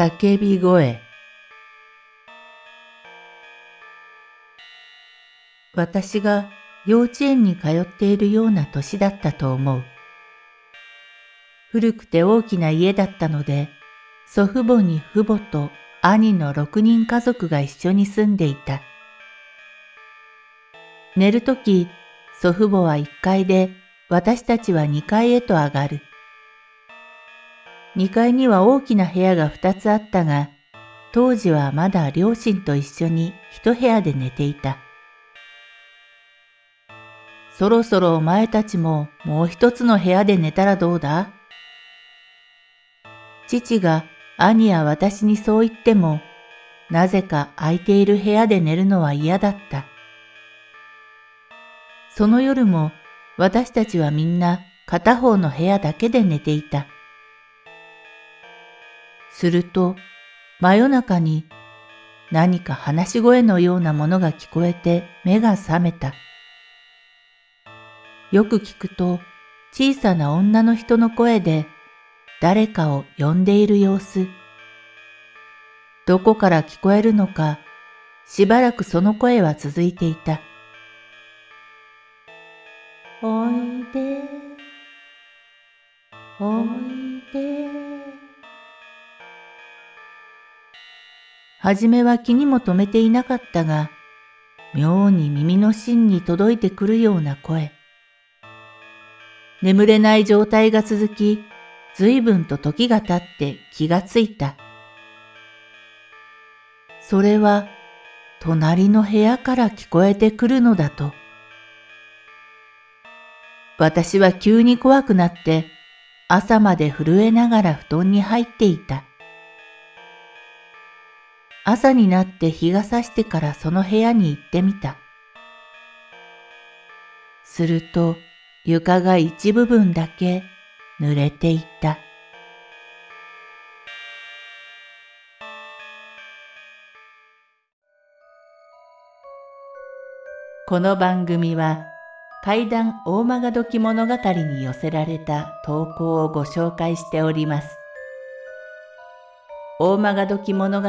叫び声私が幼稚園に通っているような年だったと思う。古くて大きな家だったので、祖父母に父母と兄の六人家族が一緒に住んでいた。寝るとき、祖父母は一階で、私たちは二階へと上がる。2階には大きな部屋が2つあったが、当時はまだ両親と一緒に一部屋で寝ていた。そろそろお前たちももう一つの部屋で寝たらどうだ？父が兄や私にそう言っても、なぜか空いている部屋で寝るのは嫌だった。その夜も私たちはみんな片方の部屋だけで寝ていた。すると、真夜中に何か話し声のようなものが聞こえて目が覚めた。よく聞くと小さな女の人の声で誰かを呼んでいる様子。どこから聞こえるのか、しばらくその声は続いていた。おいで、おいで。はじめは気にも留めていなかったが、妙に耳の芯に届いてくるような声。眠れない状態が続き、随分と時が経って気がついた。それは、隣の部屋から聞こえてくるのだと。私は急に怖くなって、朝まで震えながら布団に入っていた。朝になって日が差してからその部屋に行ってみた。すると床が一部分だけ濡れていた。この番組は怪談大曲どき物語に寄せられた投稿をご紹介しております。大曲どき物語